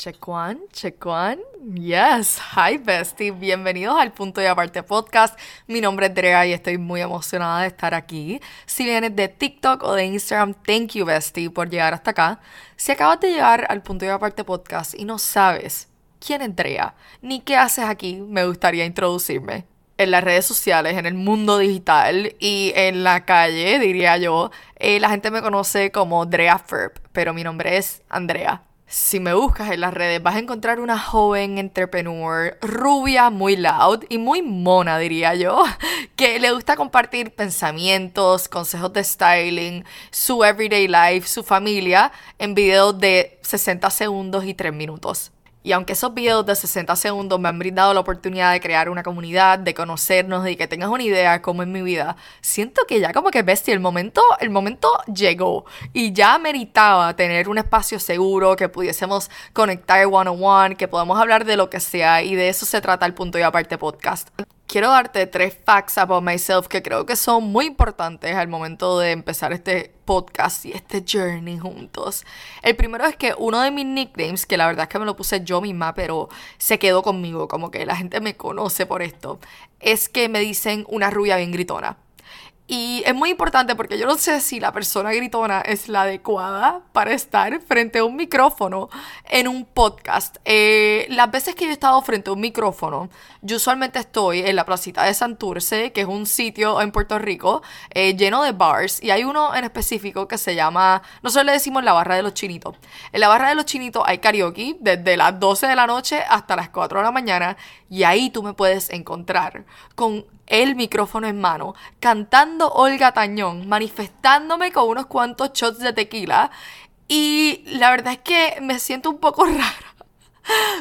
Check one. Yes. Hi, bestie. Bienvenidos al Punto y Aparte Podcast. Mi nombre es Drea y estoy muy emocionada de estar aquí. Si vienes de TikTok o de Instagram, thank you, bestie, por llegar hasta acá. Si acabas de llegar al Punto y Aparte Podcast y no sabes quién es Drea ni qué haces aquí, me gustaría introducirme. En las redes sociales, en el mundo digital y en la calle, diría yo, eh, la gente me conoce como Drea Ferb, pero mi nombre es Andrea. Si me buscas en las redes vas a encontrar una joven entrepreneur, rubia, muy loud y muy mona, diría yo, que le gusta compartir pensamientos, consejos de styling, su everyday life, su familia en videos de 60 segundos y 3 minutos. Y aunque esos videos de 60 segundos me han brindado la oportunidad de crear una comunidad, de conocernos y que tengas una idea de cómo es mi vida, siento que ya como que bestia, el momento, el momento llegó. Y ya meritaba tener un espacio seguro, que pudiésemos conectar one on one, que podamos hablar de lo que sea. Y de eso se trata el punto y aparte podcast quiero darte tres facts about myself que creo que son muy importantes al momento de empezar este podcast y este journey juntos. El primero es que uno de mis nicknames, que la verdad es que me lo puse yo misma, pero se quedó conmigo, como que la gente me conoce por esto, es que me dicen una rubia bien gritona. Y es muy importante porque yo no sé si la persona gritona es la adecuada para estar frente a un micrófono en un podcast. Eh, las veces que yo he estado frente a un micrófono, yo usualmente estoy en la placita de Santurce, que es un sitio en Puerto Rico eh, lleno de bars. Y hay uno en específico que se llama, nosotros le decimos la barra de los chinitos. En la barra de los chinitos hay karaoke desde las 12 de la noche hasta las 4 de la mañana. Y ahí tú me puedes encontrar con el micrófono en mano, cantando Olga Tañón, manifestándome con unos cuantos shots de tequila. Y la verdad es que me siento un poco rara.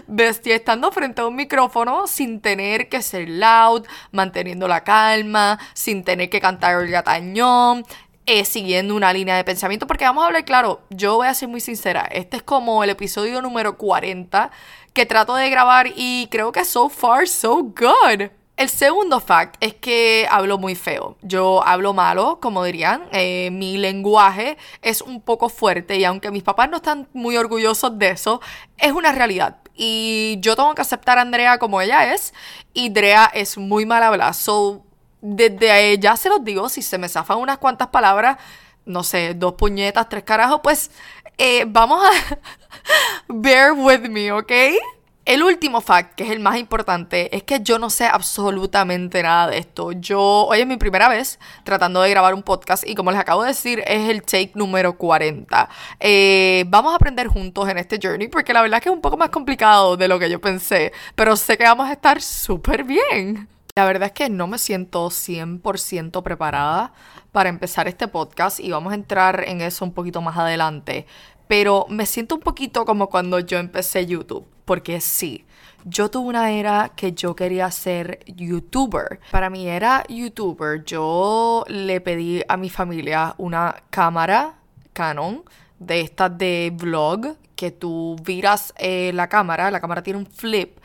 Bestia, estando frente a un micrófono sin tener que ser loud, manteniendo la calma, sin tener que cantar Olga Tañón, eh, siguiendo una línea de pensamiento. Porque vamos a hablar claro, yo voy a ser muy sincera. Este es como el episodio número 40 que trato de grabar y creo que so far so good. El segundo fact es que hablo muy feo. Yo hablo malo, como dirían. Eh, mi lenguaje es un poco fuerte y aunque mis papás no están muy orgullosos de eso, es una realidad. Y yo tengo que aceptar a Andrea como ella es. Y Andrea es muy mal hablada. So, desde ya se los digo, si se me zafan unas cuantas palabras, no sé, dos puñetas, tres carajos, pues eh, vamos a bear with me, ¿ok? El último fact, que es el más importante, es que yo no sé absolutamente nada de esto. Yo, hoy es mi primera vez tratando de grabar un podcast y como les acabo de decir, es el take número 40. Eh, vamos a aprender juntos en este journey porque la verdad es que es un poco más complicado de lo que yo pensé, pero sé que vamos a estar súper bien. La verdad es que no me siento 100% preparada para empezar este podcast y vamos a entrar en eso un poquito más adelante. Pero me siento un poquito como cuando yo empecé YouTube porque sí, yo tuve una era que yo quería ser youtuber. Para mí era youtuber, yo le pedí a mi familia una cámara Canon de estas de vlog que tú viras eh, la cámara, la cámara tiene un flip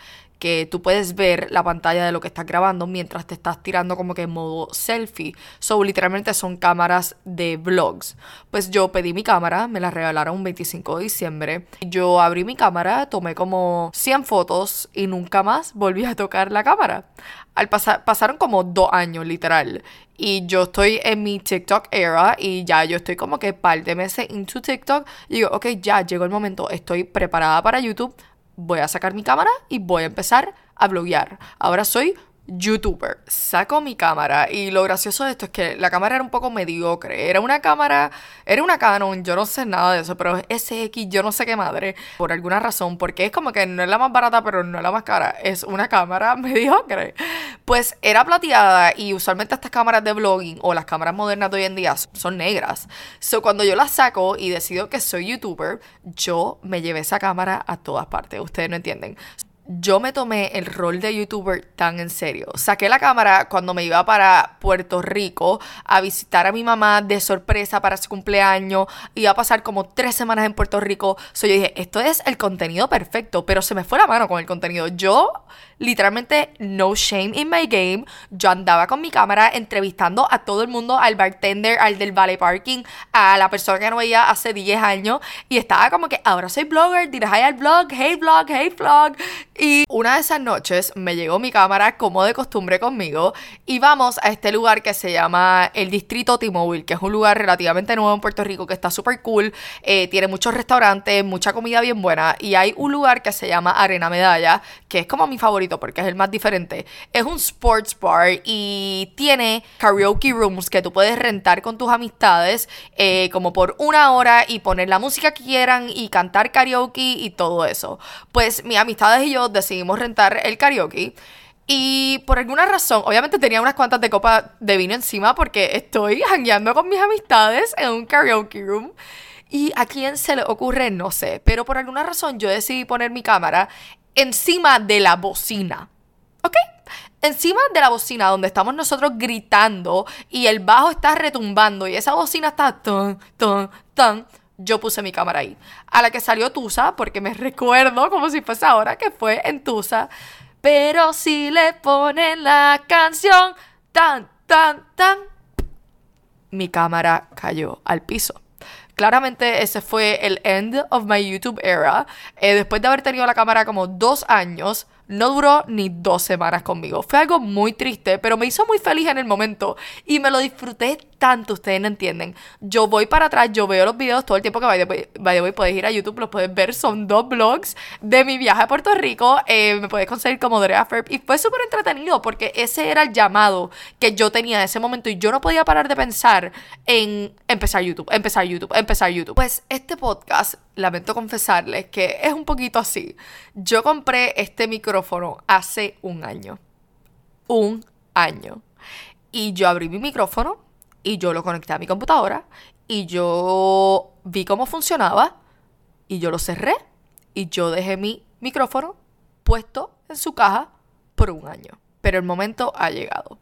que tú puedes ver la pantalla de lo que estás grabando mientras te estás tirando como que en modo selfie. So, literalmente son cámaras de vlogs. Pues yo pedí mi cámara, me la regalaron un 25 de diciembre. Yo abrí mi cámara, tomé como 100 fotos y nunca más volví a tocar la cámara. Al pasar, pasaron como dos años, literal. Y yo estoy en mi TikTok era y ya yo estoy como que par de meses into TikTok. Y digo, ok, ya llegó el momento, estoy preparada para YouTube voy a sacar mi cámara y voy a empezar a bloguear. Ahora soy youtuber. Saco mi cámara y lo gracioso de esto es que la cámara era un poco mediocre. Era una cámara, era una Canon, yo no sé nada de eso, pero SX, yo no sé qué madre, por alguna razón, porque es como que no es la más barata, pero no es la más cara. Es una cámara mediocre. Pues era plateada y usualmente estas cámaras de vlogging o las cámaras modernas de hoy en día son negras. So cuando yo las saco y decido que soy youtuber, yo me llevé esa cámara a todas partes. Ustedes no entienden yo me tomé el rol de youtuber tan en serio. Saqué la cámara cuando me iba para Puerto Rico a visitar a mi mamá de sorpresa para su cumpleaños. Iba a pasar como tres semanas en Puerto Rico. So yo dije, esto es el contenido perfecto, pero se me fue la mano con el contenido. Yo, literalmente, no shame in my game. Yo andaba con mi cámara entrevistando a todo el mundo, al bartender, al del valley parking, a la persona que no veía hace 10 años. Y estaba como que, ahora soy blogger, diré al blog, hey blog, hey vlog y una de esas noches me llegó mi cámara como de costumbre conmigo y vamos a este lugar que se llama el Distrito T-Mobile, que es un lugar relativamente nuevo en Puerto Rico que está súper cool, eh, tiene muchos restaurantes, mucha comida bien buena y hay un lugar que se llama Arena Medalla, que es como mi favorito porque es el más diferente. Es un sports bar y tiene karaoke rooms que tú puedes rentar con tus amistades eh, como por una hora y poner la música que quieran y cantar karaoke y todo eso. Pues mis amistades y yo decidimos rentar el karaoke. Y por alguna razón, obviamente tenía unas cuantas de copa de vino encima porque estoy jangueando con mis amistades en un karaoke room. Y a quién se le ocurre, no sé. Pero por alguna razón yo decidí poner mi cámara encima de la bocina. ¿Ok? Encima de la bocina donde estamos nosotros gritando y el bajo está retumbando y esa bocina está tan, tan, tan yo puse mi cámara ahí. A la que salió Tusa, porque me recuerdo como si fuese ahora que fue en Tusa. Pero si le ponen la canción tan, tan, tan, mi cámara cayó al piso. Claramente ese fue el end of my YouTube era. Eh, después de haber tenido la cámara como dos años, no duró ni dos semanas conmigo. Fue algo muy triste, pero me hizo muy feliz en el momento y me lo disfruté tanto, ustedes no entienden. Yo voy para atrás, yo veo los videos todo el tiempo que vaya, vaya, puedes ir a YouTube, los puedes ver, son dos vlogs de mi viaje a Puerto Rico, eh, me puedes conseguir como Drea Ferb y fue súper entretenido porque ese era el llamado que yo tenía en ese momento y yo no podía parar de pensar en empezar YouTube, empezar YouTube, empezar YouTube. Pues este podcast, lamento confesarles que es un poquito así. Yo compré este micrófono hace un año. Un año. Y yo abrí mi micrófono y yo lo conecté a mi computadora y yo vi cómo funcionaba y yo lo cerré y yo dejé mi micrófono puesto en su caja por un año. Pero el momento ha llegado.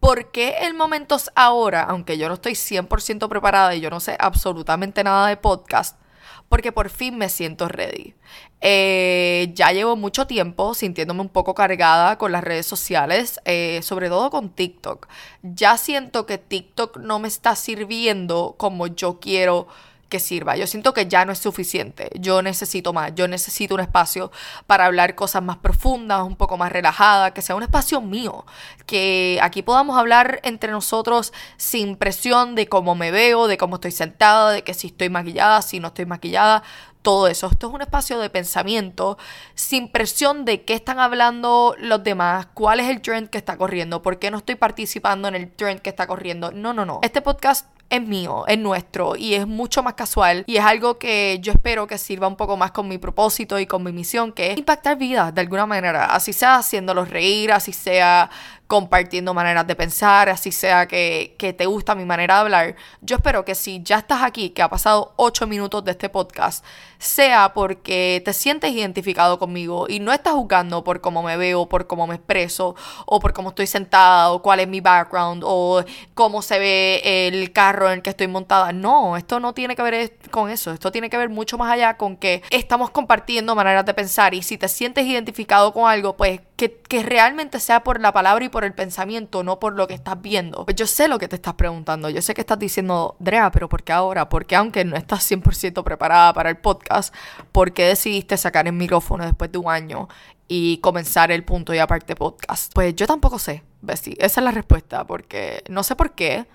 ¿Por qué el momento es ahora? Aunque yo no estoy 100% preparada y yo no sé absolutamente nada de podcast, porque por fin me siento ready. Eh, ya llevo mucho tiempo sintiéndome un poco cargada con las redes sociales, eh, sobre todo con TikTok. Ya siento que TikTok no me está sirviendo como yo quiero que sirva. Yo siento que ya no es suficiente. Yo necesito más. Yo necesito un espacio para hablar cosas más profundas, un poco más relajadas, que sea un espacio mío. Que aquí podamos hablar entre nosotros sin presión de cómo me veo, de cómo estoy sentada, de que si estoy maquillada, si no estoy maquillada. Todo eso. Esto es un espacio de pensamiento sin presión de qué están hablando los demás, cuál es el trend que está corriendo, por qué no estoy participando en el trend que está corriendo. No, no, no. Este podcast es mío, es nuestro y es mucho más casual y es algo que yo espero que sirva un poco más con mi propósito y con mi misión, que es impactar vidas de alguna manera, así sea haciéndolos reír, así sea compartiendo maneras de pensar, así sea que, que, te gusta mi manera de hablar. Yo espero que si ya estás aquí, que ha pasado 8 minutos de este podcast, sea porque te sientes identificado conmigo y no estás juzgando por cómo me veo, por cómo me expreso, o por cómo estoy sentada, o cuál es mi background, o cómo se ve el carro en el que estoy montada. No, esto no tiene que ver con eso. Esto tiene que ver mucho más allá con que estamos compartiendo maneras de pensar y si te sientes identificado con algo, pues que, realmente sea por la palabra y por el pensamiento, no por lo que estás viendo. Pues yo sé lo que te estás preguntando, yo sé que estás diciendo, Drea, pero ¿por qué ahora? Porque aunque no estás 100% preparada para el podcast, ¿por qué decidiste sacar el micrófono después de un año y comenzar el punto y aparte podcast? Pues yo tampoco sé, Bessie, esa es la respuesta, porque no sé por qué.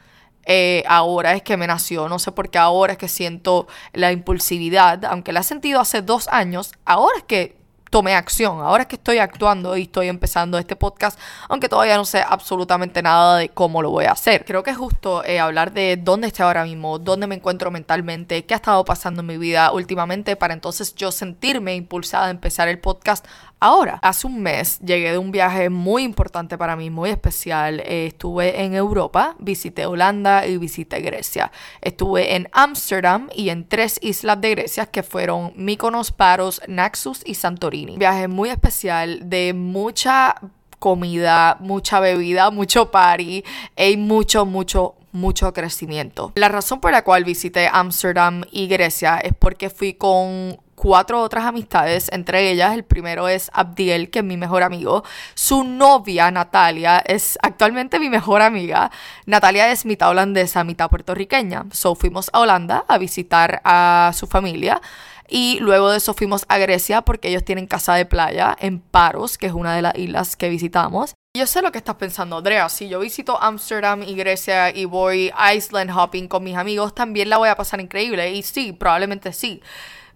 Eh, ahora es que me nació, no sé por qué ahora es que siento la impulsividad, aunque la he sentido hace dos años, ahora es que tomé acción. Ahora es que estoy actuando y estoy empezando este podcast, aunque todavía no sé absolutamente nada de cómo lo voy a hacer. Creo que es justo eh, hablar de dónde estoy ahora mismo, dónde me encuentro mentalmente, qué ha estado pasando en mi vida últimamente para entonces yo sentirme impulsada a empezar el podcast ahora. Hace un mes llegué de un viaje muy importante para mí, muy especial. Eh, estuve en Europa, visité Holanda y visité Grecia. Estuve en Ámsterdam y en tres islas de Grecia que fueron Mykonos, Paros, Naxos y Santorini. viaje muy especial de mucha comida, mucha bebida, mucho party y mucho, mucho, mucho crecimiento. La razón por la cual visité Ámsterdam y Grecia es porque fui con cuatro otras amistades, entre ellas el primero es Abdiel, que es mi mejor amigo. Su novia, Natalia, es actualmente mi mejor amiga. Natalia es mitad holandesa, mitad puertorriqueña. So fuimos a Holanda a visitar a su familia. Y luego de eso fuimos a Grecia porque ellos tienen casa de playa en Paros, que es una de las islas que visitamos. Yo sé lo que estás pensando, Andrea. Si yo visito Amsterdam y Grecia y voy Island hopping con mis amigos, también la voy a pasar increíble. Y sí, probablemente sí.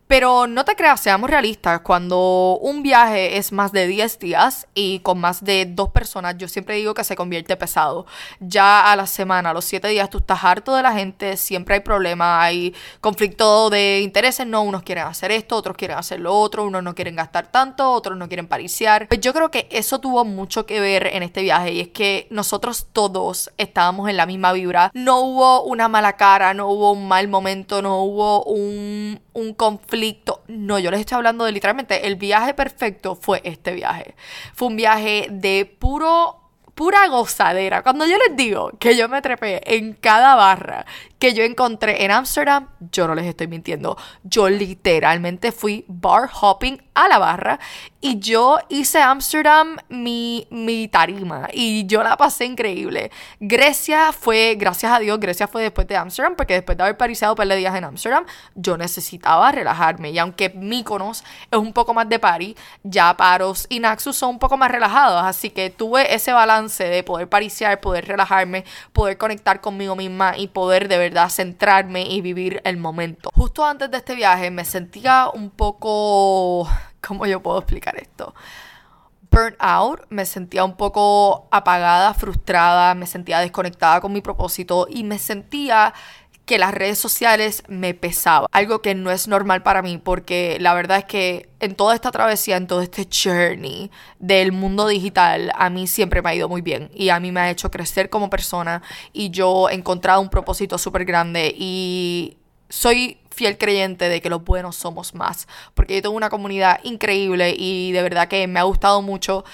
Pero no te creas, seamos realistas, cuando un viaje es más de 10 días y con más de dos personas, yo siempre digo que se convierte pesado. Ya a la semana, los 7 días, tú estás harto de la gente, siempre hay problemas, hay conflicto de intereses, no, unos quieren hacer esto, otros quieren hacer lo otro, unos no quieren gastar tanto, otros no quieren pariciar. Pues yo creo que eso tuvo mucho que ver en este viaje y es que nosotros todos estábamos en la misma vibra, no hubo una mala cara, no hubo un mal momento, no hubo un, un conflicto no, yo les estoy hablando de literalmente el viaje perfecto fue este viaje. Fue un viaje de puro pura gozadera. Cuando yo les digo que yo me trepé en cada barra que yo encontré en Amsterdam, yo no les estoy mintiendo. Yo literalmente fui bar hopping a la barra y yo hice Amsterdam mi, mi tarima y yo la pasé increíble. Grecia fue, gracias a Dios, Grecia fue después de Amsterdam porque después de haber parizado par de días en Amsterdam, yo necesitaba relajarme y aunque Mykonos es un poco más de party, ya Paros y Naxos son un poco más relajados, así que tuve ese balance de poder pariciar, poder relajarme, poder conectar conmigo misma y poder de centrarme y vivir el momento. Justo antes de este viaje me sentía un poco ¿Cómo yo puedo explicar esto? Burnt out, me sentía un poco apagada, frustrada, me sentía desconectada con mi propósito y me sentía que las redes sociales me pesaban. Algo que no es normal para mí porque la verdad es que en toda esta travesía, en todo este journey del mundo digital, a mí siempre me ha ido muy bien y a mí me ha hecho crecer como persona y yo he encontrado un propósito súper grande y soy fiel creyente de que los buenos somos más, porque yo tengo una comunidad increíble y de verdad que me ha gustado mucho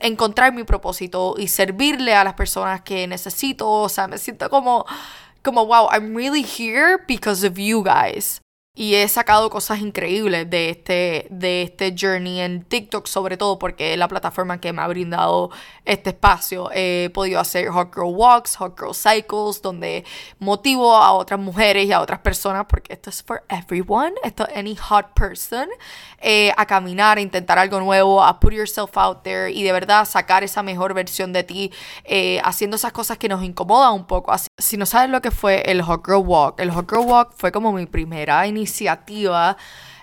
encontrar mi propósito y servirle a las personas que necesito, o sea, me siento como como wow, I'm really here because of you guys. Y he sacado cosas increíbles de este, de este journey en TikTok, sobre todo porque es la plataforma que me ha brindado este espacio. He podido hacer Hot Girl Walks, Hot Girl Cycles, donde motivo a otras mujeres y a otras personas, porque esto es for everyone, esto es any hot person, eh, a caminar, a intentar algo nuevo, a put yourself out there y de verdad sacar esa mejor versión de ti, eh, haciendo esas cosas que nos incomodan un poco. Así, si no sabes lo que fue el Hot Girl Walk, el Hot Girl Walk fue como mi primera iniciativa iniciativa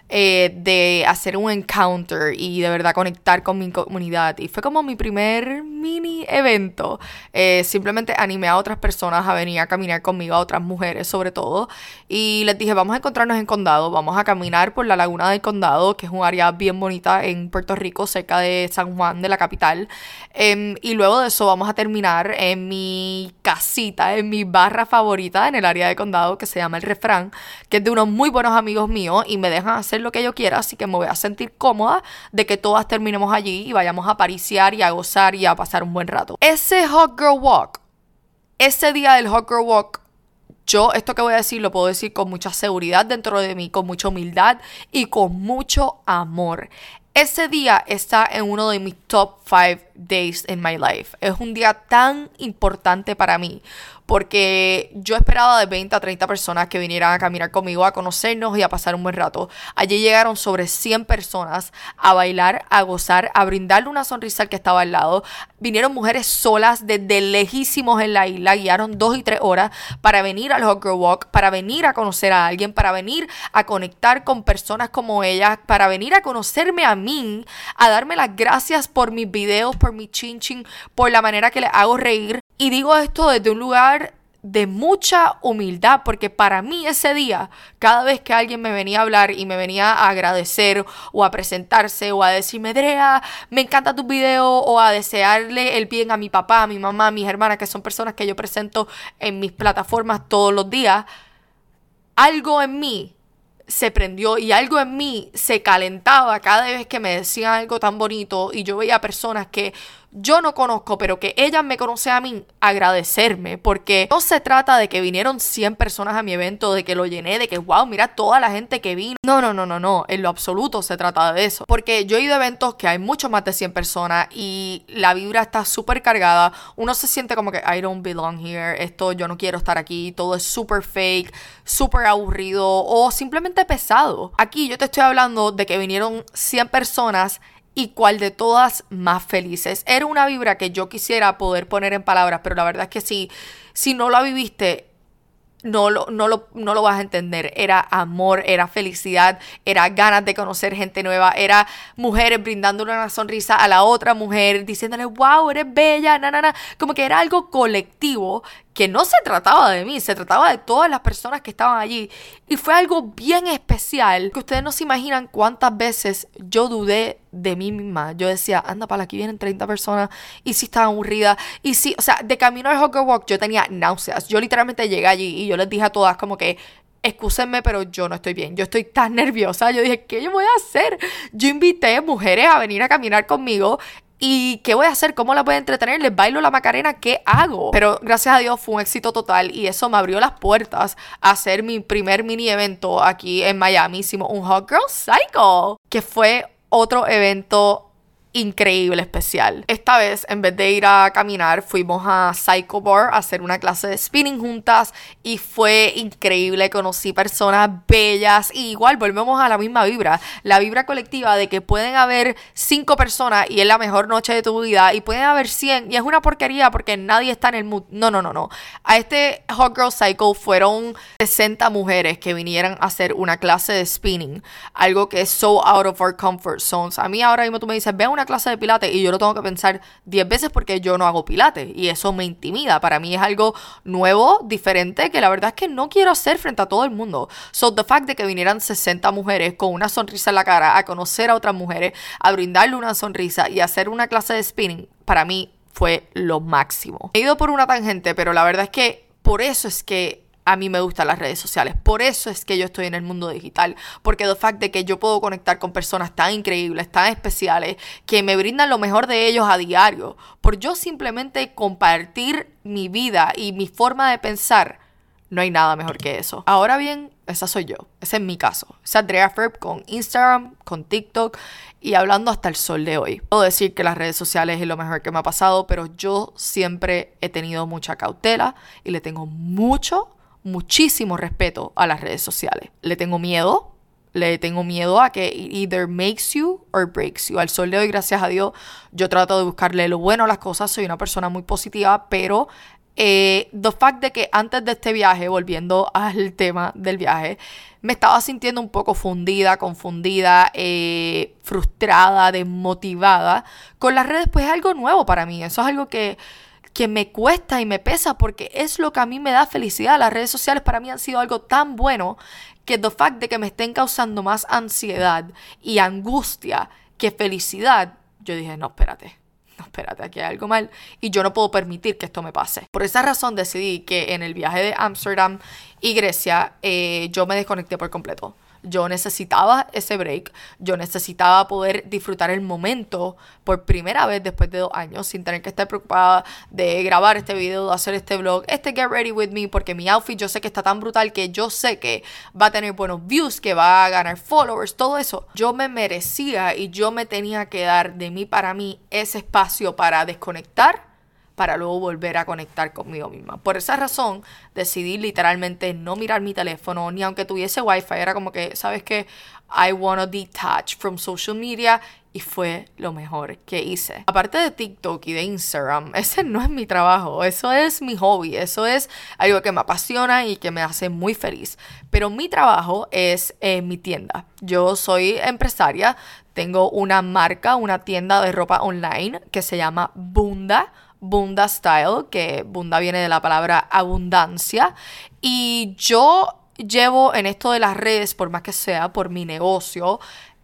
eh, de hacer un encounter y de verdad conectar con mi comunidad. Y fue como mi primer mini evento. Eh, simplemente animé a otras personas a venir a caminar conmigo, a otras mujeres sobre todo. Y les dije, vamos a encontrarnos en Condado, vamos a caminar por la laguna del Condado, que es un área bien bonita en Puerto Rico, cerca de San Juan, de la capital. Em, y luego de eso vamos a terminar en mi casita, en mi barra favorita en el área de Condado, que se llama El Refrán, que es de unos muy buenos amigos míos y me dejan hacer lo que yo quiera, así que me voy a sentir cómoda de que todas terminemos allí y vayamos a pariciar y a gozar y a pasar un buen rato. Ese Hot Girl Walk, ese día del Hot Girl Walk, yo esto que voy a decir lo puedo decir con mucha seguridad dentro de mí, con mucha humildad y con mucho amor. Ese día está en uno de mis top 5 days in my life. Es un día tan importante para mí porque yo esperaba de 20 a 30 personas que vinieran a caminar conmigo, a conocernos y a pasar un buen rato. Allí llegaron sobre 100 personas a bailar, a gozar, a brindarle una sonrisa al que estaba al lado. Vinieron mujeres solas desde lejísimos en la isla, guiaron dos y tres horas para venir al Hot Walk, para venir a conocer a alguien, para venir a conectar con personas como ellas, para venir a conocerme a mí, a darme las gracias por mis videos, por mi chin chin, por la manera que les hago reír. Y digo esto desde un lugar de mucha humildad, porque para mí ese día, cada vez que alguien me venía a hablar y me venía a agradecer o a presentarse o a decirme, Drea, me encanta tu video o a desearle el bien a mi papá, a mi mamá, a mis hermanas, que son personas que yo presento en mis plataformas todos los días, algo en mí se prendió y algo en mí se calentaba cada vez que me decían algo tan bonito y yo veía personas que yo no conozco, pero que ellas me conocen a mí, agradecerme, porque no se trata de que vinieron 100 personas a mi evento, de que lo llené, de que, wow, mira toda la gente que vino. No, no, no, no, no, en lo absoluto se trata de eso. Porque yo he ido a eventos que hay mucho más de 100 personas y la vibra está súper cargada, uno se siente como que I don't belong here, esto yo no quiero estar aquí, todo es súper fake, súper aburrido o simplemente pesado. Aquí yo te estoy hablando de que vinieron 100 personas y cuál de todas más felices. Era una vibra que yo quisiera poder poner en palabras, pero la verdad es que si, si no la viviste, no lo, no, lo, no lo vas a entender. Era amor, era felicidad, era ganas de conocer gente nueva, era mujeres brindándole una sonrisa a la otra mujer, diciéndole, wow, eres bella, na, na, na. Como que era algo colectivo que no se trataba de mí, se trataba de todas las personas que estaban allí. Y fue algo bien especial que ustedes no se imaginan cuántas veces yo dudé de mí misma. Yo decía, anda, para aquí vienen 30 personas. Y si estaba aburrida. Y si, o sea, de camino al Hugger Walk yo tenía náuseas. Yo literalmente llegué allí y yo les dije a todas como que, excúsenme, pero yo no estoy bien. Yo estoy tan nerviosa. Yo dije, ¿qué yo voy a hacer? Yo invité mujeres a venir a caminar conmigo ¿Y qué voy a hacer? ¿Cómo la voy a entretener? ¿Les bailo la Macarena? ¿Qué hago? Pero gracias a Dios fue un éxito total y eso me abrió las puertas a hacer mi primer mini evento aquí en Miami. Hicimos un Hot Girl Cycle, que fue otro evento increíble, especial. Esta vez, en vez de ir a caminar, fuimos a Psycho Bar a hacer una clase de spinning juntas y fue increíble. Conocí personas bellas y igual volvemos a la misma vibra, la vibra colectiva de que pueden haber cinco personas y es la mejor noche de tu vida y pueden haber 100 y es una porquería porque nadie está en el mood. No, no, no, no. A este Hot Girl Cycle fueron 60 mujeres que vinieran a hacer una clase de spinning, algo que es so out of our comfort zones. A mí ahora mismo tú me dices, ve una clase de pilates y yo lo tengo que pensar 10 veces porque yo no hago pilates y eso me intimida. Para mí es algo nuevo, diferente, que la verdad es que no quiero hacer frente a todo el mundo. So, the fact de que vinieran 60 mujeres con una sonrisa en la cara a conocer a otras mujeres, a brindarle una sonrisa y hacer una clase de spinning, para mí fue lo máximo. He ido por una tangente, pero la verdad es que por eso es que a mí me gustan las redes sociales. Por eso es que yo estoy en el mundo digital. Porque el fact de que yo puedo conectar con personas tan increíbles, tan especiales, que me brindan lo mejor de ellos a diario. Por yo simplemente compartir mi vida y mi forma de pensar. No hay nada mejor que eso. Ahora bien, esa soy yo. Ese es mi caso. Es Andrea Ferb con Instagram, con TikTok y hablando hasta el sol de hoy. Puedo decir que las redes sociales es lo mejor que me ha pasado, pero yo siempre he tenido mucha cautela y le tengo mucho, muchísimo respeto a las redes sociales. Le tengo miedo, le tengo miedo a que either makes you or breaks you. Al sol de hoy, gracias a Dios, yo trato de buscarle lo bueno a las cosas. Soy una persona muy positiva, pero eh, the fact de que antes de este viaje, volviendo al tema del viaje, me estaba sintiendo un poco fundida, confundida, eh, frustrada, desmotivada con las redes, pues es algo nuevo para mí. Eso es algo que que me cuesta y me pesa porque es lo que a mí me da felicidad. Las redes sociales para mí han sido algo tan bueno que the fact de que me estén causando más ansiedad y angustia que felicidad, yo dije, no, espérate. No, espérate, aquí hay algo mal y yo no puedo permitir que esto me pase. Por esa razón decidí que en el viaje de Ámsterdam y Grecia eh, yo me desconecté por completo. Yo necesitaba ese break, yo necesitaba poder disfrutar el momento por primera vez después de dos años sin tener que estar preocupada de grabar este video, de hacer este vlog, este Get Ready With Me, porque mi outfit yo sé que está tan brutal que yo sé que va a tener buenos views, que va a ganar followers, todo eso. Yo me merecía y yo me tenía que dar de mí para mí ese espacio para desconectar para luego volver a conectar conmigo misma. Por esa razón decidí literalmente no mirar mi teléfono, ni aunque tuviese wifi, era como que, ¿sabes qué? I wanna detach from social media y fue lo mejor que hice. Aparte de TikTok y de Instagram, ese no es mi trabajo, eso es mi hobby, eso es algo que me apasiona y que me hace muy feliz. Pero mi trabajo es en mi tienda. Yo soy empresaria, tengo una marca, una tienda de ropa online que se llama Bunda Bunda Style, que Bunda viene de la palabra abundancia. Y yo llevo en esto de las redes, por más que sea, por mi negocio,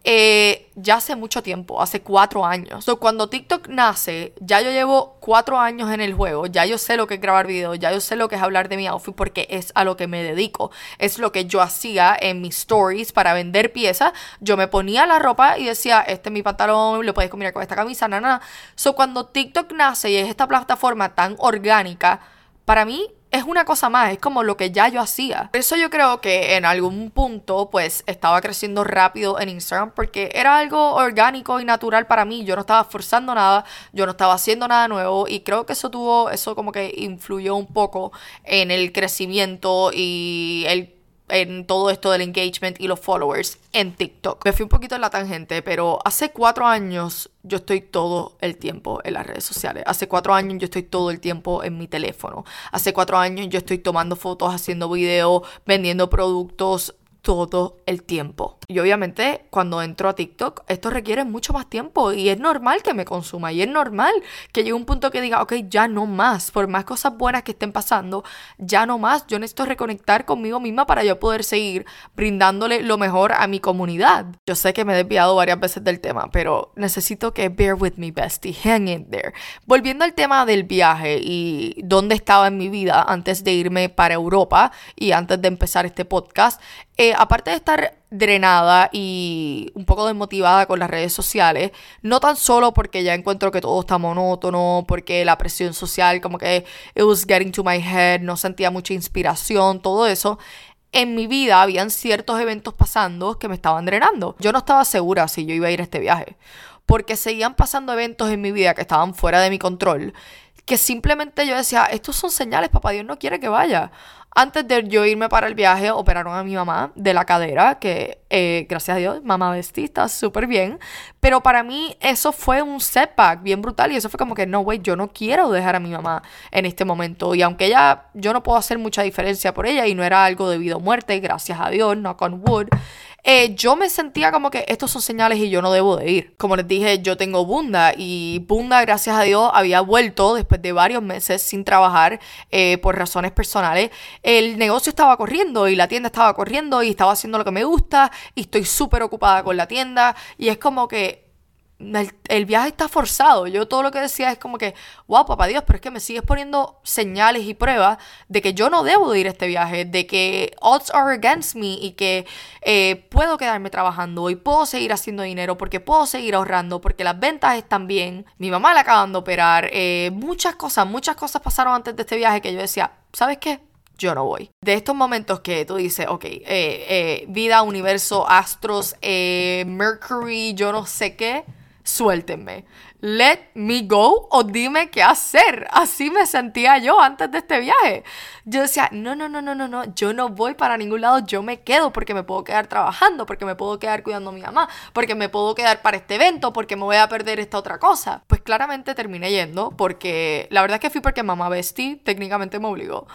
eh, ya hace mucho tiempo, hace cuatro años. So, cuando TikTok nace, ya yo llevo cuatro años en el juego, ya yo sé lo que es grabar videos, ya yo sé lo que es hablar de mi outfit porque es a lo que me dedico. Es lo que yo hacía en mis stories para vender piezas. Yo me ponía la ropa y decía, este es mi pantalón, lo puedes combinar con esta camisa, nada, nada. So, cuando TikTok nace y es esta plataforma tan orgánica, para mí es una cosa más, es como lo que ya yo hacía. Por eso yo creo que en algún punto pues estaba creciendo rápido en Instagram porque era algo orgánico y natural para mí. Yo no estaba forzando nada, yo no estaba haciendo nada nuevo y creo que eso tuvo, eso como que influyó un poco en el crecimiento y el en todo esto del engagement y los followers en TikTok. Me fui un poquito en la tangente, pero hace cuatro años yo estoy todo el tiempo en las redes sociales. Hace cuatro años yo estoy todo el tiempo en mi teléfono. Hace cuatro años yo estoy tomando fotos, haciendo videos, vendiendo productos todo el tiempo. Y obviamente cuando entro a TikTok, esto requiere mucho más tiempo y es normal que me consuma y es normal que llegue un punto que diga, ok, ya no más, por más cosas buenas que estén pasando, ya no más, yo necesito reconectar conmigo misma para yo poder seguir brindándole lo mejor a mi comunidad. Yo sé que me he desviado varias veces del tema, pero necesito que bear with me, bestie, hang in there. Volviendo al tema del viaje y dónde estaba en mi vida antes de irme para Europa y antes de empezar este podcast, eh, aparte de estar drenada y un poco desmotivada con las redes sociales, no tan solo porque ya encuentro que todo está monótono, porque la presión social como que it was getting to my head, no sentía mucha inspiración, todo eso. En mi vida habían ciertos eventos pasando que me estaban drenando. Yo no estaba segura si yo iba a ir a este viaje, porque seguían pasando eventos en mi vida que estaban fuera de mi control, que simplemente yo decía, estos son señales, papá Dios no quiere que vaya. Antes de yo irme para el viaje, operaron a mi mamá de la cadera, que eh, gracias a Dios, mamá vestida, súper bien. Pero para mí eso fue un setback bien brutal y eso fue como que, no, güey, yo no quiero dejar a mi mamá en este momento. Y aunque ella, yo no puedo hacer mucha diferencia por ella y no era algo debido a muerte, gracias a Dios, no con wood. Eh, yo me sentía como que estos son señales y yo no debo de ir. Como les dije, yo tengo Bunda y Bunda, gracias a Dios, había vuelto después de varios meses sin trabajar eh, por razones personales. El negocio estaba corriendo y la tienda estaba corriendo y estaba haciendo lo que me gusta y estoy súper ocupada con la tienda y es como que el, viaje está forzado. Yo todo lo que decía es como que, wow, papá Dios, pero es que me sigues poniendo señales y pruebas de que yo no debo de ir a este viaje, de que odds are against me y que eh, puedo quedarme trabajando y puedo seguir haciendo dinero porque puedo seguir ahorrando, porque las ventas están bien, mi mamá la acaban de operar, eh, muchas cosas, muchas cosas pasaron antes de este viaje que yo decía, ¿sabes qué? yo no voy. De estos momentos que tú dices, ok, eh, vida, universo, astros, Mercury, yo no sé qué, suéltenme. Let me go o dime qué hacer. Así me sentía yo antes de este viaje. Yo decía, no, no, no, no, no, no, yo no voy para ningún lado, yo me quedo porque me puedo quedar trabajando, porque me puedo quedar cuidando a mi mamá, porque me puedo quedar para este evento, porque me voy a perder esta otra cosa. Pues claramente terminé yendo porque la verdad es que fui porque mamá Bestie técnicamente me obligó.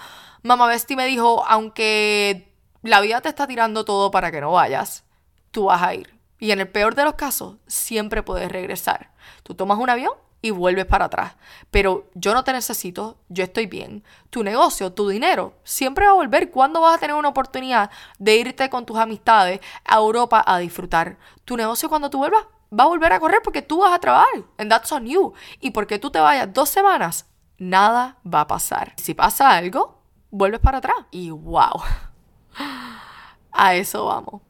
Mamá Bestie me dijo, aunque la vida te está tirando todo para que no vayas, tú vas a ir. Y en el peor de los casos, siempre puedes regresar. Tú tomas un avión y vuelves para atrás. Pero yo no te necesito, yo estoy bien. Tu negocio, tu dinero, siempre va a volver. ¿Cuándo vas a tener una oportunidad de irte con tus amistades a Europa a disfrutar? Tu negocio cuando tú vuelvas va a volver a correr porque tú vas a trabajar. And that's on you. Y porque tú te vayas dos semanas, nada va a pasar. Si pasa algo, vuelves para atrás. Y wow. A eso vamos.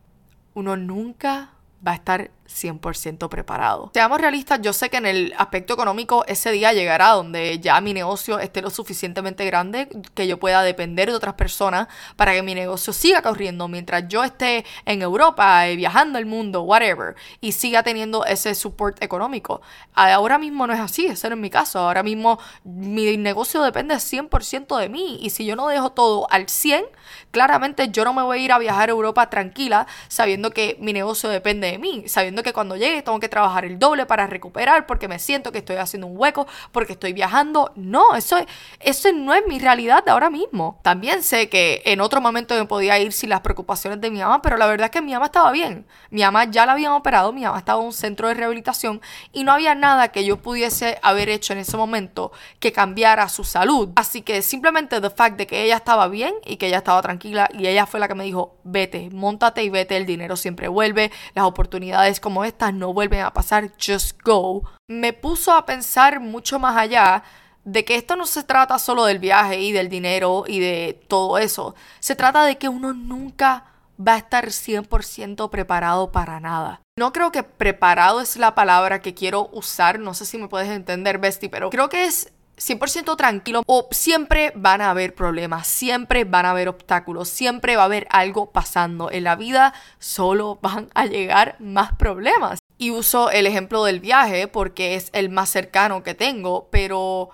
Uno nunca va a estar 100% preparado. Seamos realistas, yo sé que en el aspecto económico ese día llegará donde ya mi negocio esté lo suficientemente grande que yo pueda depender de otras personas para que mi negocio siga corriendo mientras yo esté en Europa, eh, viajando el mundo, whatever, y siga teniendo ese support económico. Ahora mismo no es así, ese no es mi caso. Ahora mismo mi negocio depende 100% de mí y si yo no dejo todo al 100, claramente yo no me voy a ir a viajar a Europa tranquila sabiendo que mi negocio depende de mí, sabiendo que cuando llegue tengo que trabajar el doble para recuperar porque me siento que estoy haciendo un hueco, porque estoy viajando. No, eso, eso no es mi realidad de ahora mismo. También sé que en otro momento me podía ir sin las preocupaciones de mi mamá, pero la verdad es que mi mamá estaba bien. Mi mamá ya la habían operado, mi mamá estaba en un centro de rehabilitación y no había nada que yo pudiese haber hecho en ese momento que cambiara su salud. Así que simplemente the fact de que ella estaba bien y que ella estaba tranquila y ella fue la que me dijo, vete, montate y vete, el dinero siempre vuelve, las oportunidades como estas no vuelven a pasar, just go. Me puso a pensar mucho más allá de que esto no se trata solo del viaje y del dinero y de todo eso. Se trata de que uno nunca va a estar 100% preparado para nada. No creo que preparado es la palabra que quiero usar, no sé si me puedes entender, Bestie, pero creo que es 100% tranquilo o siempre van a haber problemas, siempre van a haber obstáculos, siempre va a haber algo pasando. En la vida solo van a llegar más problemas. Y uso el ejemplo del viaje porque es el más cercano que tengo, pero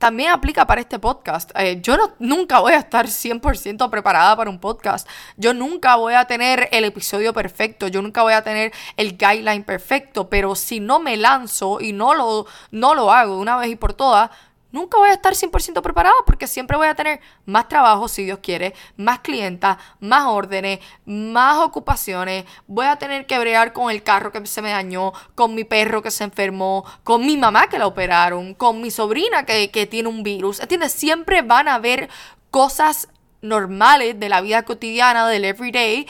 también aplica para este podcast. Eh, yo nunca voy a estar 100% preparada para un podcast. Yo nunca voy a tener el episodio perfecto. Yo nunca voy a tener el guideline perfecto. Pero si no me lanzo y no lo, no lo hago de una vez y por todas, Nunca voy a estar 100% preparada porque siempre voy a tener más trabajo, si Dios quiere, más clientas, más órdenes, más ocupaciones. Voy a tener que bregar con el carro que se me dañó, con mi perro que se enfermó, con mi mamá que la operaron, con mi sobrina que, que tiene un virus. ¿Entiendes? Siempre van a haber cosas normales de la vida cotidiana, del everyday,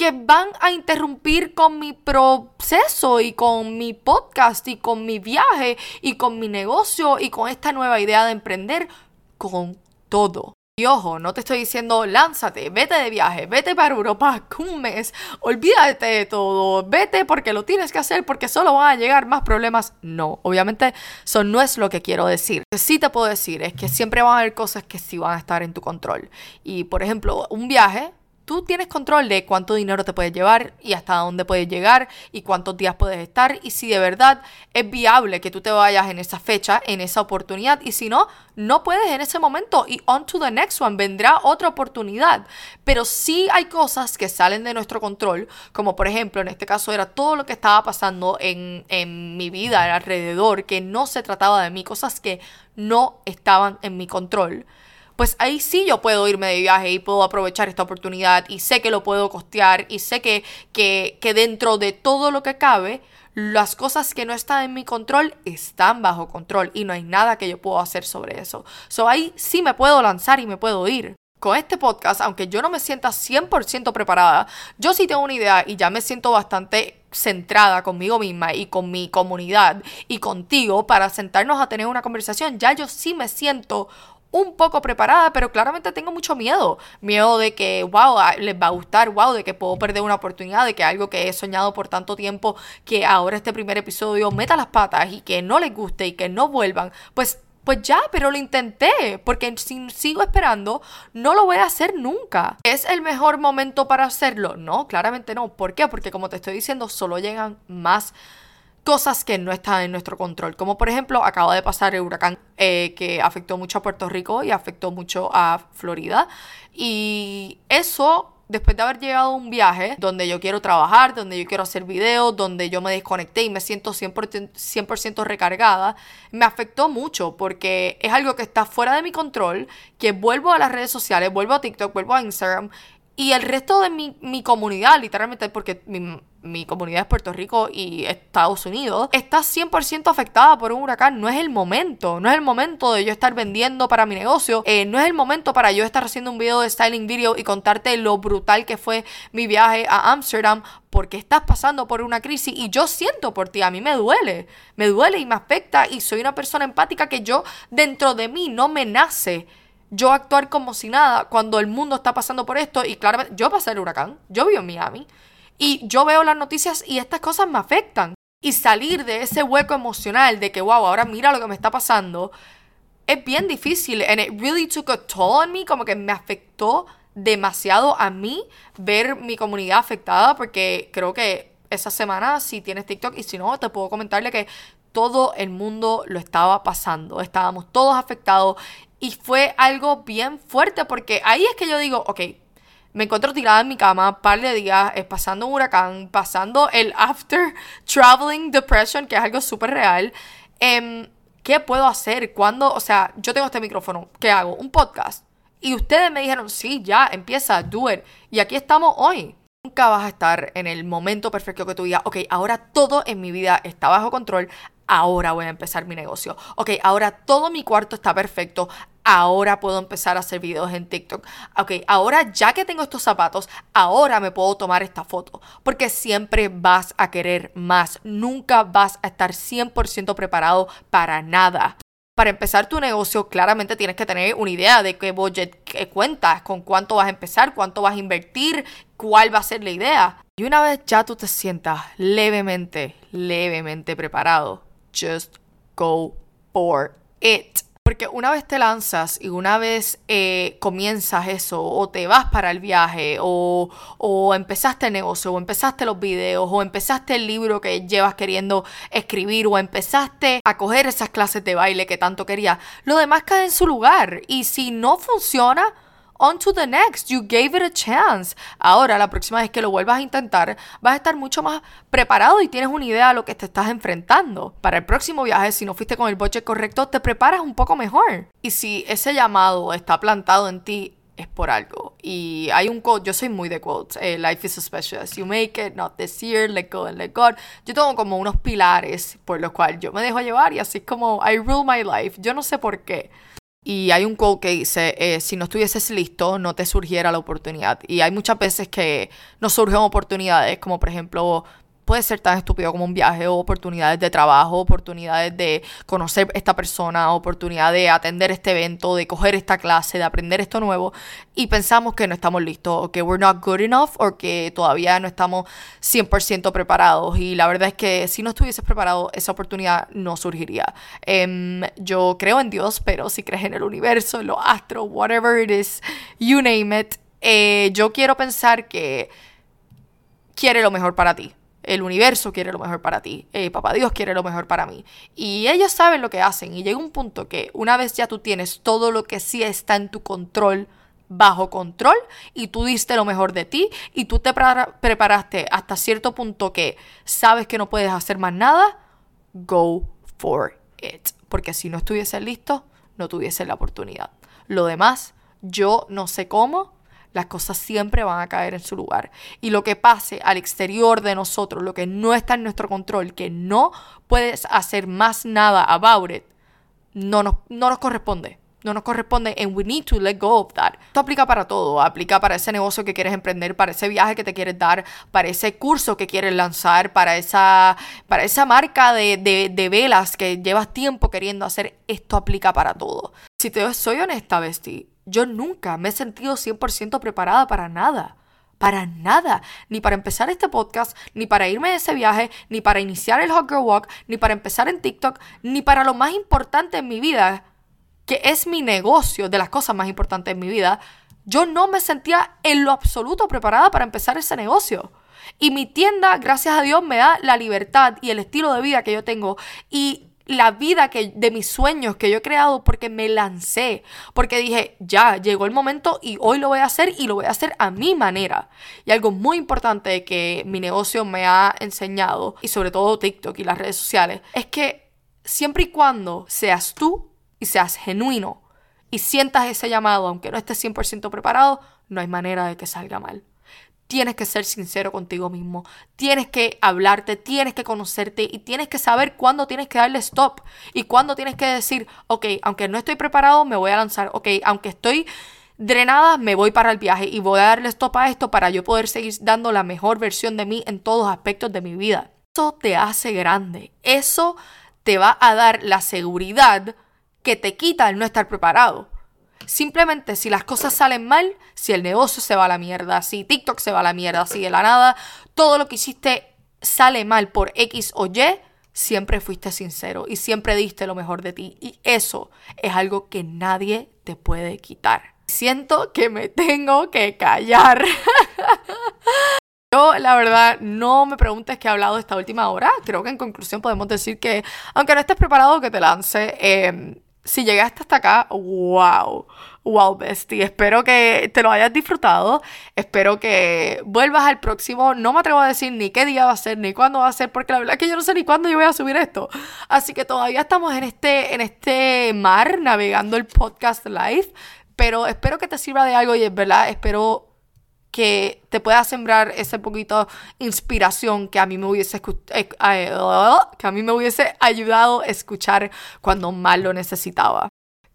que van a interrumpir con mi proceso y con mi podcast y con mi viaje y con mi negocio y con esta nueva idea de emprender con todo. Y ojo, no te estoy diciendo lánzate, vete de viaje, vete para Europa un mes, olvídate de todo, vete porque lo tienes que hacer porque solo van a llegar más problemas. No, obviamente eso no es lo que quiero decir. Lo que sí te puedo decir es que siempre van a haber cosas que sí van a estar en tu control. Y por ejemplo, un viaje tú tienes control de cuánto dinero te puedes llevar y hasta dónde puedes llegar y cuántos días puedes estar. Y si de verdad es viable que tú te vayas en esa fecha, en esa oportunidad. Y si no, no puedes en ese momento. Y on to the next one, vendrá otra oportunidad. Pero sí hay cosas que salen de nuestro control, como por ejemplo en este caso era todo lo que estaba pasando en, en mi vida alrededor, que no se trataba de mí, cosas que no estaban en mi control pues ahí sí yo puedo irme de viaje y puedo aprovechar esta oportunidad y sé que lo puedo costear y sé que, que, que dentro de todo lo que cabe, las cosas que no están en mi control están bajo control y no hay nada que yo pueda hacer sobre eso. So ahí sí me puedo lanzar y me puedo ir. Con este podcast, aunque yo no me sienta 100% preparada, yo sí tengo una idea y ya me siento bastante centrada conmigo misma y con mi comunidad y contigo para sentarnos a tener una conversación. Ya yo sí me siento un poco preparada, pero claramente tengo mucho miedo. Miedo de que, wow, les va a gustar, wow, de que puedo perder una oportunidad, de que algo que he soñado por tanto tiempo, que ahora este primer episodio meta las patas y que no les guste y que no vuelvan. Pues pues ya, pero lo intenté, porque si sigo esperando, no lo voy a hacer nunca. ¿Es el mejor momento para hacerlo? No, claramente no. ¿Por qué? Porque como te estoy diciendo, solo llegan más cosas que no están en nuestro control. Como por ejemplo, acaba de pasar el huracán eh, que afectó mucho a Puerto Rico y afectó mucho a Florida. Y eso después de haber llegado a un viaje donde yo quiero trabajar, donde yo quiero hacer videos, donde yo me desconecté y me siento 100%, 100 recargada, me afectó mucho porque es algo que está fuera de mi control, que vuelvo a las redes sociales, vuelvo a TikTok, vuelvo a Instagram y el resto de mi, mi comunidad, literalmente, porque mi, mi comunidad es Puerto Rico y Estados Unidos, está 100% afectada por un huracán. No es el momento, no es el momento de yo estar vendiendo para mi negocio, eh, no es el momento para yo estar haciendo un video de styling video y contarte lo brutal que fue mi viaje a Amsterdam porque estás pasando por una crisis y yo siento por ti, a mí me duele, me duele y me afecta y soy una persona empática que yo dentro de mí no me nace yo actuar como si nada cuando el mundo está pasando por esto y claramente yo pasé el huracán, yo vivo en Miami y yo veo las noticias y estas cosas me afectan. Y salir de ese hueco emocional de que, wow, ahora mira lo que me está pasando, es bien difícil. And it really took a toll on me, como que me afectó demasiado a mí ver mi comunidad afectada, porque creo que esa semana, si tienes TikTok y si no, te puedo comentarle que todo el mundo lo estaba pasando. Estábamos todos afectados y fue algo bien fuerte porque ahí es que yo digo, ok, me encuentro tirada en mi cama, par de días, es pasando un huracán, pasando el after traveling depression, que es algo súper real. Em, ¿Qué puedo hacer? cuando O sea, yo tengo este micrófono, ¿qué hago? Un podcast. Y ustedes me dijeron, sí, ya, empieza, do it. Y aquí estamos hoy. Nunca vas a estar en el momento perfecto que tú digas, ok, ahora todo en mi vida está bajo control, ahora voy a empezar mi negocio. Ok, ahora todo mi cuarto está perfecto, ahora puedo empezar a hacer videos en TikTok. Ok, ahora ya que tengo estos zapatos, ahora me puedo tomar esta foto. Porque siempre vas a querer más, nunca vas a estar 100% preparado para nada. Para empezar tu negocio, claramente tienes que tener una idea de qué budget qué cuentas, con cuánto vas a empezar, cuánto vas a invertir, cuál va a ser la idea. Y una vez ya tú te sientas levemente, levemente preparado, just go for it. Porque una vez te lanzas y una vez eh, comienzas eso, o te vas para el viaje, o, o, empezaste el negocio, o empezaste los videos, o empezaste el libro que llevas queriendo escribir, o empezaste a coger esas clases de baile que tanto querías, lo demás cae en su lugar. Y si no funciona, on to the next. You gave it a chance. Ahora, la próxima vez que lo vuelvas a intentar, vas a estar mucho más preparado y tienes una idea de lo que te estás enfrentando. Para el próximo viaje, si no fuiste con el budget correcto, te preparas un poco mejor. Y si ese llamado está plantado en ti, es por algo. Y hay un quote, yo soy muy de quotes, eh, life is special as you make it, not this year, let go and let God. Yo tengo como unos pilares por los cuales yo me dejo llevar y así es como I rule my life. Yo no sé por qué. Y hay un quote que dice, eh, si no estuvieses listo, no te surgiera la oportunidad. Y hay muchas veces que nos surgen oportunidades, como por ejemplo puede ser tan estúpido como un viaje o oportunidades de trabajo, oportunidades de conocer esta persona, oportunidad de atender este evento, de coger esta clase, de aprender esto nuevo y pensamos que no estamos listos o que we're not good enough o que todavía no estamos 100% preparados y la verdad es que si no estuvieses preparado esa oportunidad no surgiría. Em, yo creo en Dios, pero si crees en el universo, en los astros, whatever it is, you name it, eh, yo quiero pensar que quiere lo mejor para ti el universo quiere lo mejor para ti, eh, papá Dios quiere lo mejor para mí. Y ellos saben lo que hacen y llega un punto que una vez ya tú tienes todo lo que sí está en tu control, bajo control, y tú diste lo mejor de ti y tú te preparaste hasta cierto punto que sabes que no puedes hacer más nada, go for it. Porque si no estuviese listo, no tuviese la oportunidad. Lo demás, yo no sé cómo, las cosas siempre van a caer en su lugar. Y lo que pase al exterior de nosotros, lo que no está en nuestro control, que no puedes hacer más nada about it, no nos, no nos corresponde. No nos corresponde and we need to let go of that. Esto aplica para todo. Aplica para ese negocio que quieres emprender, para ese viaje que te quieres dar, para ese curso que quieres lanzar, para esa, para esa marca de, de, de velas que llevas tiempo queriendo hacer. Esto aplica para todo. Si te soy honesta, Bestie, yo nunca me he sentido 100% preparada para nada. Para nada. Ni para empezar este podcast, ni para irme de ese viaje, ni para iniciar el Hot Walk, ni para empezar en TikTok, ni para lo más importante en mi vida, que es mi negocio, de las cosas más importantes en mi vida. Yo no me sentía en lo absoluto preparada para empezar ese negocio. Y mi tienda, gracias a Dios, me da la libertad y el estilo de vida que yo tengo. Y la vida que, de mis sueños que yo he creado porque me lancé, porque dije, ya, llegó el momento y hoy lo voy a hacer y lo voy a hacer a mi manera. Y algo muy importante que mi negocio me ha enseñado, y sobre todo TikTok y las redes sociales, es que siempre y cuando seas tú y seas genuino y sientas ese llamado, aunque no estés 100% preparado, no hay manera de que salga mal tienes que ser sincero contigo mismo, tienes que hablarte, tienes que conocerte y tienes que saber cuándo tienes que darle stop y cuándo tienes que decir, ok, aunque no estoy preparado, me voy a lanzar, ok, aunque estoy drenada, me voy para el viaje y voy a darle stop a esto para yo poder seguir dando la mejor versión de mí en todos los aspectos de mi vida. Eso te hace grande, eso te va a dar la seguridad que te quita el no estar preparado. Simplemente si las cosas salen mal, si el negocio se va a la mierda, si TikTok se va a la mierda, si de la nada todo lo que hiciste sale mal por X o Y, siempre fuiste sincero y siempre diste lo mejor de ti. Y eso es algo que nadie te puede quitar. Siento que me tengo que callar. Yo, la verdad, no me preguntes qué he hablado esta última hora. Creo que en conclusión podemos decir que, aunque no estés preparado que te lance, eh, si llegaste hasta acá, wow. Wow, bestie. Espero que te lo hayas disfrutado. Espero que vuelvas al próximo. No me atrevo a decir ni qué día va a ser, ni cuándo va a ser, porque la verdad es que yo no sé ni cuándo yo voy a subir esto. Así que todavía estamos en este, en este mar navegando el podcast live. Pero espero que te sirva de algo y es verdad, espero que te pueda sembrar ese poquito inspiración que a mí me hubiese eh, eh, que a mí me hubiese ayudado a escuchar cuando más lo necesitaba.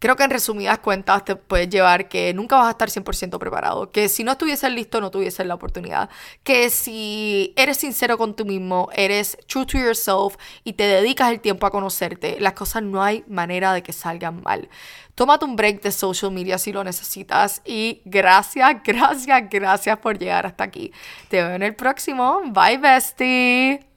Creo que en resumidas cuentas te puedes llevar que nunca vas a estar 100% preparado, que si no estuvieses listo no tuvieses la oportunidad, que si eres sincero con tú mismo, eres true to yourself y te dedicas el tiempo a conocerte, las cosas no hay manera de que salgan mal. Tómate un break de social media si lo necesitas y gracias, gracias, gracias por llegar hasta aquí. Te veo en el próximo. Bye bestie.